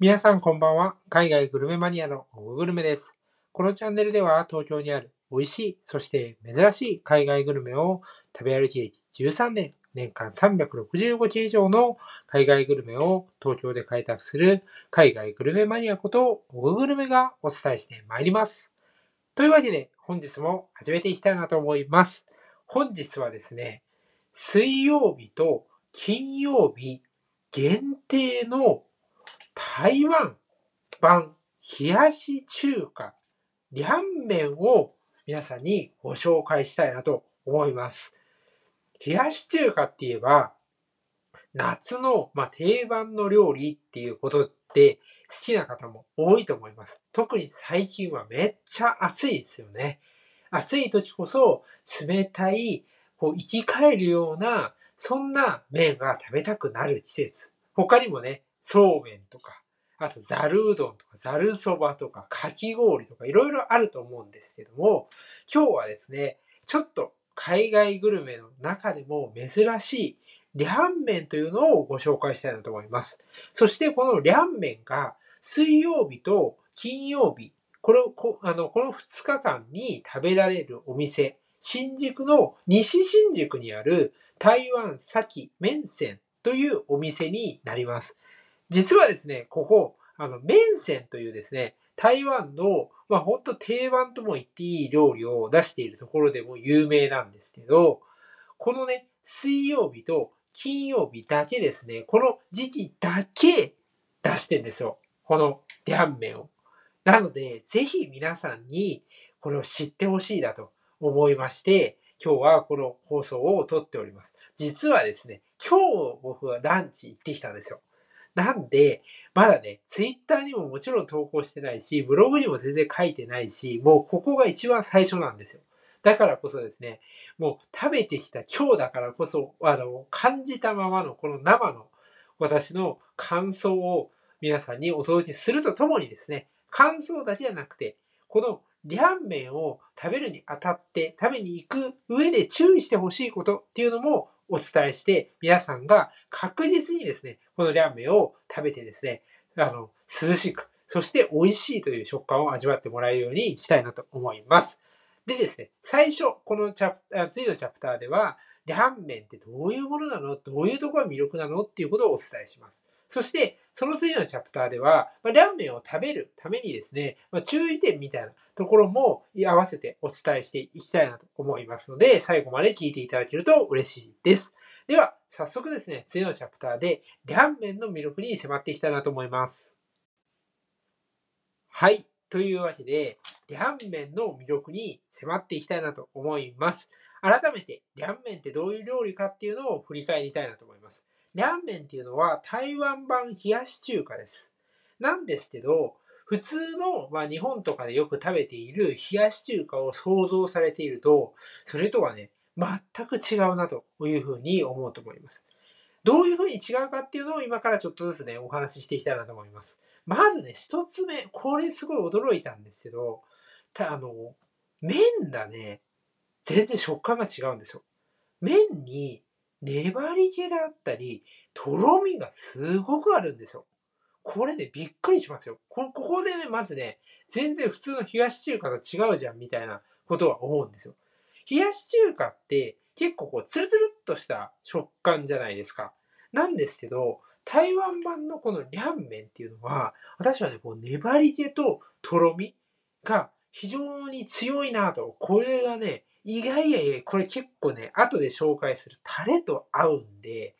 皆さんこんばんは。海外グルメマニアのオググルメです。このチャンネルでは東京にある美味しい、そして珍しい海外グルメを食べ歩き歴13年、年間365件以上の海外グルメを東京で開拓する海外グルメマニアことオググルメがお伝えしてまいります。というわけで本日も始めていきたいなと思います。本日はですね、水曜日と金曜日限定の台湾版冷やし中華、リャン麺を皆さんにご紹介したいなと思います。冷やし中華って言えば、夏の、まあ、定番の料理っていうことって好きな方も多いと思います。特に最近はめっちゃ暑いですよね。暑い時こそ冷たい、こう生き返るような、そんな麺が食べたくなる季節。他にもね、そうめんとか、あとざるうどんとか、ざるそばとか、かき氷とか、いろいろあると思うんですけども、今日はですね、ちょっと海外グルメの中でも珍しい、リャン麺というのをご紹介したいなと思います。そしてこのリャン麺が水曜日と金曜日、これをこあのこの2日間に食べられるお店、新宿の西新宿にある台湾先麺線というお店になります。実はですね、ここ、あの、麺線というですね、台湾の、まあ、ほんと定番とも言っていい料理を出しているところでも有名なんですけど、このね、水曜日と金曜日だけですね、この時期だけ出してんですよ。このリャン麺を。なので、ぜひ皆さんにこれを知ってほしいなと思いまして、今日はこの放送を撮っております。実はですね、今日僕はランチ行ってきたんですよ。なんで、まだね、ツイッターにももちろん投稿してないし、ブログにも全然書いてないし、もうここが一番最初なんですよ。だからこそですね、もう食べてきた今日だからこそ、あの、感じたままのこの生の私の感想を皆さんにお届けするとともにですね、感想だけじゃなくて、このリャン麺を食べるにあたって食べに行く上で注意してほしいことっていうのもお伝えして、皆さんが確実にですね、このリャン麺を食べてですね、あの、涼しく、そして美味しいという食感を味わってもらえるようにしたいなと思います。でですね、最初、このチャプター、次のチャプターでは、リャン麺ってどういうものなの？どういうところが魅力なの？っていうことをお伝えします。そして、その次のチャプターでは、まあ、リャンを食べるためにですね、まあ、注意点みたいなところも合わせてお伝えしていきたいなと思いますので、最後まで聞いていただけると嬉しいです。では、早速ですね、次のチャプターで、リャンの魅力に迫っていきたいなと思います。はい。というわけで、リャンの魅力に迫っていきたいなと思います。改めて、リャンってどういう料理かっていうのを振り返りたいなと思います。リャンっていうのは台湾版冷やし中華です。なんですけど、普通の、まあ、日本とかでよく食べている冷やし中華を想像されていると、それとはね、全く違うなというふうに思うと思います。どういうふうに違うかっていうのを今からちょっとずつね、お話ししていきたいなと思います。まずね、一つ目、これすごい驚いたんですけど、たあの、麺がね、全然食感が違うんですよ。麺に粘り気であったり、とろみがすごくあるんですよ。これね、びっくりしますよ。こここでね、まずね、全然普通の冷やし中華と違うじゃんみたいなことは思うんですよ。冷やし中華って結構こう、ツルツルっとした食感じゃないですか。なんですけど、台湾版のこのリャン麺っていうのは、私はね、こう粘り気ととろみが非常に強いなと。これがね、意外や意外、これ結構ね、後で紹介するタレと合うんで、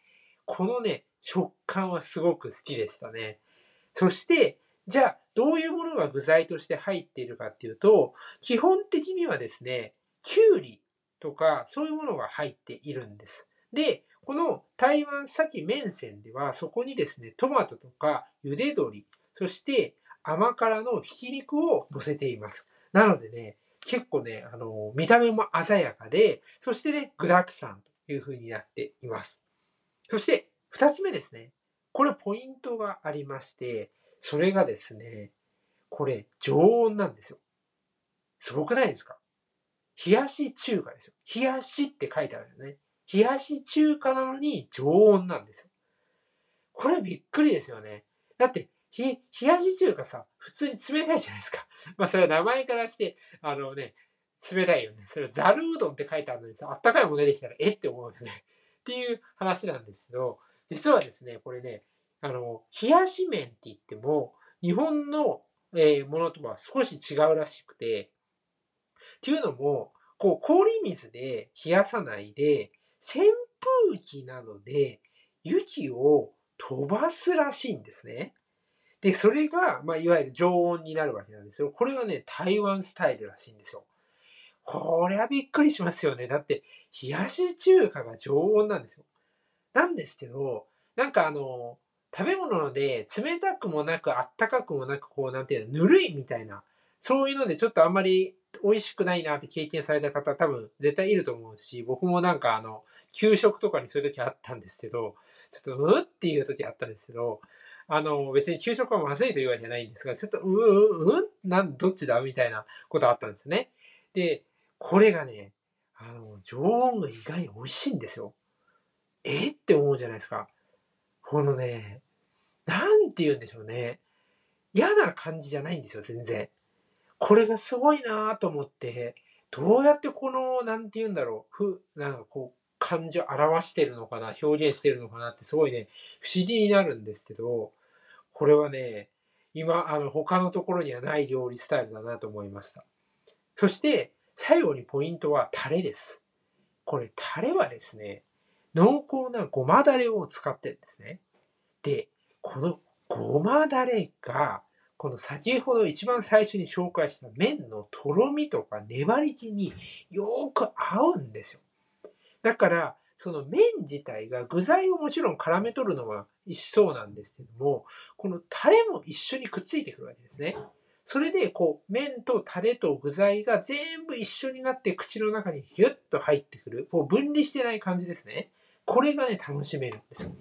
このね、食感はすごく好きでしたね。そして、じゃあ、どういうものが具材として入っているかっていうと、基本的にはですね、きゅうりとか、そういうものが入っているんです。で、この台湾先麺線では、そこにですね、トマトとか茹で鶏、そして甘辛のひき肉を乗せています。なのでね、結構ね、あの、見た目も鮮やかで、そしてね、具沢山という風になっています。そして、二つ目ですね。これポイントがありまして、それがですね、これ常温なんですよ。すごくないですか？冷やし中華ですよ。冷やしって書いてあるよね。冷やし中華なのに常温なんですよ。これびっくりですよね。だって、冷やし中華さ、普通に冷たいじゃないですか。まあそれは名前からして、あのね、冷たいよね。それはざるうどんって書いてあるのにさ、あったかいもの出てきたら、えっ？て思うよね。っていう話なんですけど、実はですね、これね、あの、冷やし麺って言っても、日本の、え、ものとは少し違うらしくて、っていうのも、こう、氷水で冷やさないで、扇風機などで雪を飛ばすらしいんですね。で、それが、まあ、いわゆる常温になるわけなんですよ。これはね、台湾スタイルらしいんですよ。これはびっくりしますよね。だって、冷やし中華が常温なんですよ。なんですけど、なんかあの、食べ物で冷たくもなくあったかくもなく、こう、なんていうの、ぬるいみたいな、そういうのでちょっとあんまり美味しくないなって経験された方多分絶対いると思うし、僕もなんかあの、給食とかにそういう時あったんですけど、ちょっと、うっていう時あったんですけど、あの、別に給食はまずいというわけじゃないんですが、ちょっと、う、う、う、なん、どっちだ？みたいなことあったんですね。で、これがね、あの、常温が意外に美味しいんですよ。え？って思うじゃないですか。このね、なんて言うんでしょうね。嫌な感じじゃないんですよ、全然。これがすごいなと思って、どうやってこの、なんて言うんだろう、ふ、なんかこう、感情を表してるのかな、表現してるのかなってすごいね、不思議になるんですけど、これはね、今、あの、他のところにはない料理スタイルだなと思いました。そして、最後にポイントはタレです。これ、タレはですね、濃厚なごまだれを使ってるんですね。で、このごまだれが、この先ほど一番最初に紹介した麺のとろみとか粘り気によく合うんですよ。だから、その麺自体が具材をもちろん絡め取るのは一緒なんですけども、このタレも一緒にくっついてくるわけですね。それで、こう、麺とタレと具材が全部一緒になって口の中にヒュッと入ってくる。こう分離してない感じですね。これがね、楽しめるんですよ。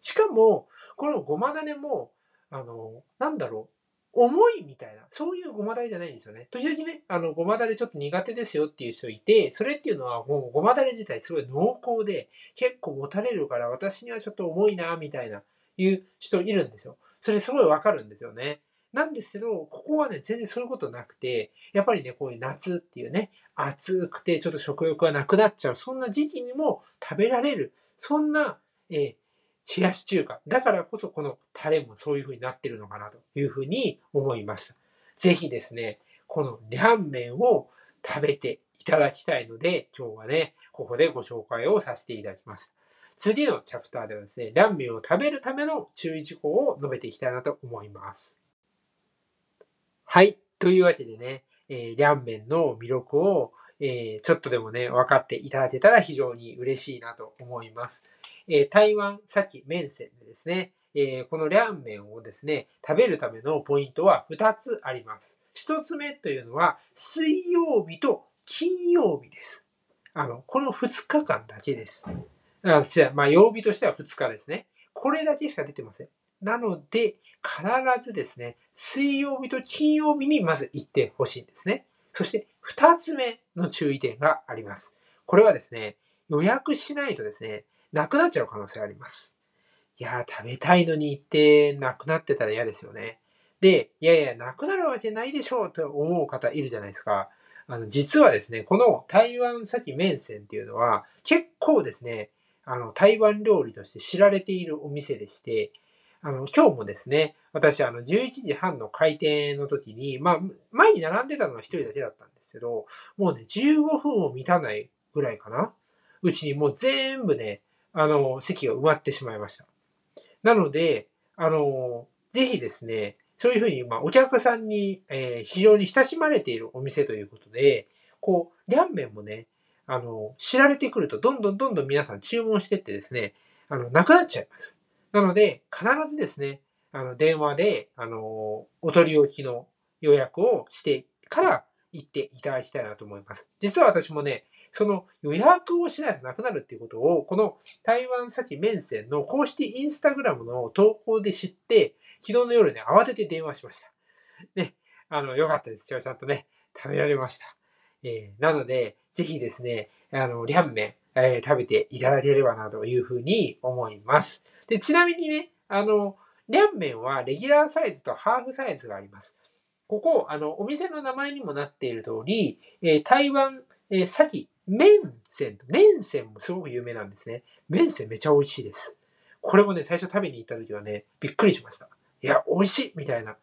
しかも、このごまだれも、あの、なんだろう。重いみたいな、そういうごまだれじゃないんですよね。時々ね、あの、ごまだれちょっと苦手ですよっていう人いて、それっていうのはもうごまだれ自体すごい濃厚で、結構持たれるから私にはちょっと重いな、みたいな、いう人いるんですよ。それすごいわかるんですよね。なんですけど、ここはね、全然そういうことなくて、やっぱりね、こういう夏っていうね、暑くてちょっと食欲がなくなっちゃう、そんな時期にも食べられる、そんな、えー、冷やし中華。だからこそこのタレもそういう風になってるのかなという風に思いました。ぜひですね、このリャンメンを食べていただきたいので、今日はね、ここでご紹介をさせていただきます。次のチャプターではですね、ランメンを食べるための注意事項を述べていきたいなと思います。はい。というわけでね、えー、リャンメンの魅力を、えー、ちょっとでもね、分かっていただけたら非常に嬉しいなと思います。えー、台湾先麺線でですね、え、このリャンメンをですね、食べるためのポイントは2つあります。1つ目というのは、水曜日と金曜日です。あの、この2日間だけです。あまあ、曜日としては2日ですね。これだけしか出てません。なので、必ずですね、水曜日と金曜日にまず行ってほしいんですね。そして、2つ目の注意点があります。これはですね、予約しないとですね、なくなっちゃう可能性あります。いやー、食べたいのに行ってなくなってたら嫌ですよね。で、いやいや、なくなるわけないでしょうと思う方いるじゃないですか。あの、実はですね、この台湾先麺線っていうのは結構ですね、あの、台湾料理として知られているお店でして、あの、今日もですね、私、あの、11時半の開店の時に、まあ、前に並んでたのは一人だけだったんですけど、もうね、15分を満たないぐらいかな。うちにもう全部ね、あの、席が埋まってしまいました。なので、あの、ぜひですね、そういうふうに、まあ、お客さんに、えー、非常に親しまれているお店ということで、こう、リャンメンもね、あの、知られてくると、どんどんどんどん皆さん注文してってですね、あの、なくなっちゃいます。なので、必ずですね、あの、電話で、あの、お取り置きの予約をしてから行っていただきたいなと思います。実は私もね、その予約をしないとなくなるっていうことを、この台湾先面線の公式インスタグラムの投稿で知って、昨日の夜ね、慌てて電話しました。ね、あの、よかったです。ちゃんとね、食べられました。えー、なので、ぜひですね、あの、リャンメン、えー、食べていただければなというふうに思います。で、ちなみにね、あの、リャンメンはレギュラーサイズとハーフサイズがあります。ここ、あの、お店の名前にもなっている通り、えー、台湾、えー、先、麺線、麺線もすごく有名なんですね。麺線めちゃ美味しいです。これもね、最初食べに行った時はね、びっくりしました。いや、美味しいみたいな。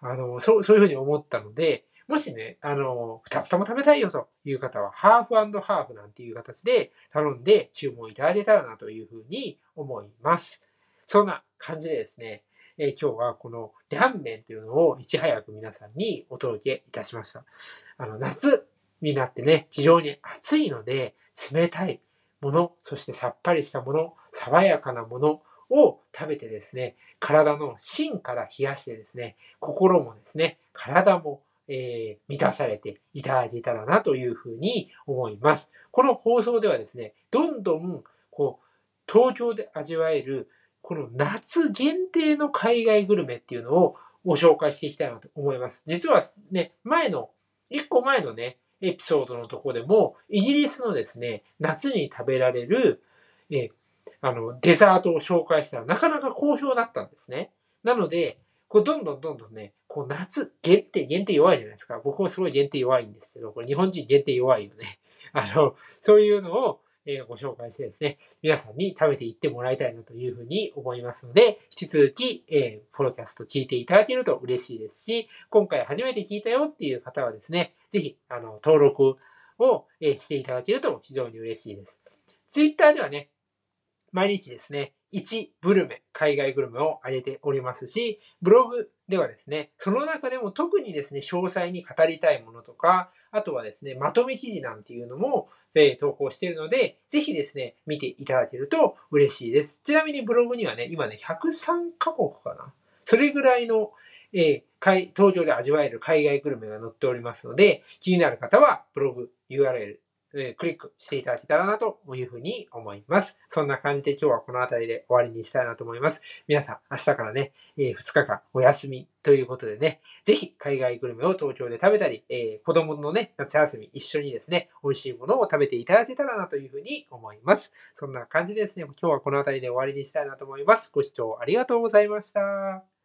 あの、そう、そういうふうに思ったので、もしね、あの、二つとも食べたいよという方は、ハーフハーフなんていう形で頼んで注文いただけたらなというふうに思います。そんな感じでですね、えー、今日はこのリャンメンというのをいち早く皆さんにお届けいたしました。あの、夏になってね、非常に暑いので、冷たいもの、そしてさっぱりしたもの、爽やかなものを食べてですね、体の芯から冷やしてですね、心もですね、体もえー、満たされていただけたらなというふうに思います。この放送ではですね、どんどん、こう、東京で味わえる、この夏限定の海外グルメっていうのをご紹介していきたいなと思います。実はね、前の、一個前のね、エピソードのとこでも、イギリスのですね、夏に食べられる、えあの、デザートを紹介したらなかなか好評だったんですね。なので、こうどんどんどんどんね、こう夏、限定、限定弱いじゃないですか。僕もすごい限定弱いんですけど、これ日本人限定弱いよね。あの、そういうのを、えご紹介してですね、皆さんに食べていってもらいたいなというふうに思いますので、引き続き、えー、ポロキャスト聞いていただけると嬉しいですし、今回初めて聞いたよっていう方はですね、ぜひ、あの、登録を、えしていただけると非常に嬉しいです。ツイッターではね、毎日ですね、1グルメ、海外グルメを上げておりますし、ブログではですね、その中でも特にですね、詳細に語りたいものとか、あとはですね、まとめ記事なんていうのも、え投稿しているので、ぜひですね、見ていただけると嬉しいです。ちなみにブログにはね、今ね、103カ国かな。それぐらいの、えー、東京で味わえる海外グルメが載っておりますので、気になる方はブログ URL えクリックしていただけたらなというふうに思います。そんな感じで今日はこの辺りで終わりにしたいなと思います。皆さん、明日からね、えー、2日間お休みということでね、ぜひ海外グルメを東京で食べたり、えー、子供のね、夏休み一緒にですね、美味しいものを食べていただけたらなというふうに思います。そんな感じですね、今日はこの辺りで終わりにしたいなと思います。ご視聴ありがとうございました。